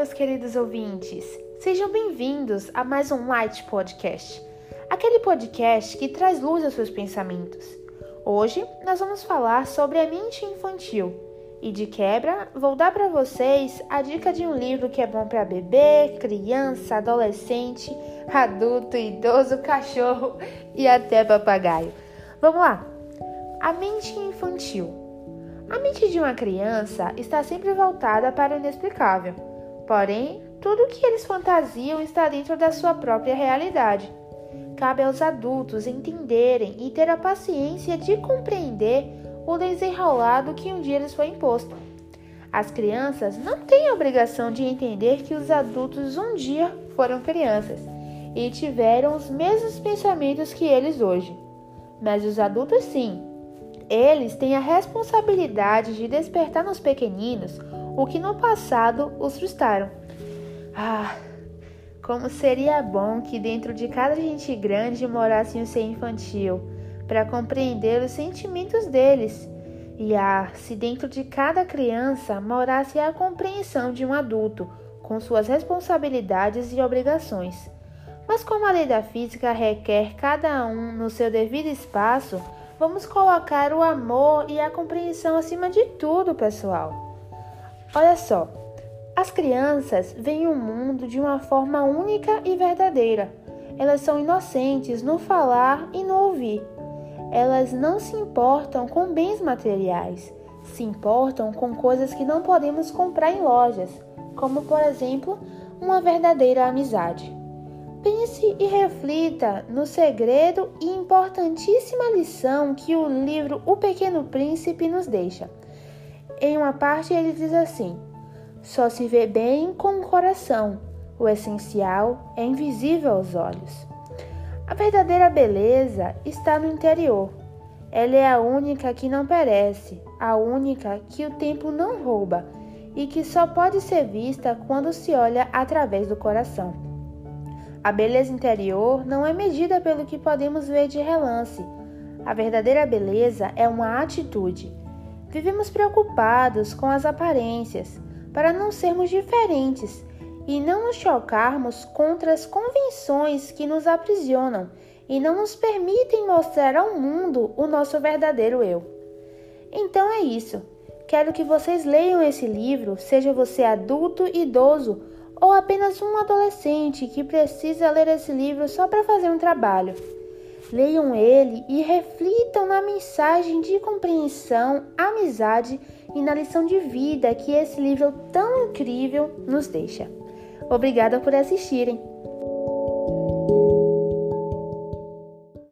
meus queridos ouvintes! Sejam bem-vindos a mais um Light Podcast, aquele podcast que traz luz aos seus pensamentos. Hoje nós vamos falar sobre a mente infantil e, de quebra, vou dar para vocês a dica de um livro que é bom para bebê, criança, adolescente, adulto, idoso, cachorro e até papagaio. Vamos lá! A mente infantil. A mente de uma criança está sempre voltada para o inexplicável. Porém, tudo o que eles fantasiam está dentro da sua própria realidade. Cabe aos adultos entenderem e ter a paciência de compreender o desenrolado que um dia lhes foi imposto. As crianças não têm a obrigação de entender que os adultos um dia foram crianças e tiveram os mesmos pensamentos que eles hoje. Mas os adultos sim, eles têm a responsabilidade de despertar nos pequeninos o que no passado os frustraram. Ah, como seria bom que dentro de cada gente grande morasse um ser infantil, para compreender os sentimentos deles. E ah, se dentro de cada criança morasse a compreensão de um adulto, com suas responsabilidades e obrigações. Mas como a lei da física requer cada um no seu devido espaço, Vamos colocar o amor e a compreensão acima de tudo, pessoal. Olha só, as crianças veem o mundo de uma forma única e verdadeira. Elas são inocentes no falar e no ouvir. Elas não se importam com bens materiais, se importam com coisas que não podemos comprar em lojas, como por exemplo, uma verdadeira amizade. Pense e reflita no segredo e importantíssima lição que o livro O Pequeno Príncipe nos deixa. Em uma parte ele diz assim: Só se vê bem com o coração, o essencial é invisível aos olhos. A verdadeira beleza está no interior. Ela é a única que não perece, a única que o tempo não rouba e que só pode ser vista quando se olha através do coração. A beleza interior não é medida pelo que podemos ver de relance. A verdadeira beleza é uma atitude. Vivemos preocupados com as aparências, para não sermos diferentes e não nos chocarmos contra as convenções que nos aprisionam e não nos permitem mostrar ao mundo o nosso verdadeiro eu. Então é isso. Quero que vocês leiam esse livro, seja você adulto, idoso ou apenas um adolescente que precisa ler esse livro só para fazer um trabalho. Leiam ele e reflitam na mensagem de compreensão, amizade e na lição de vida que esse livro tão incrível nos deixa. Obrigada por assistirem.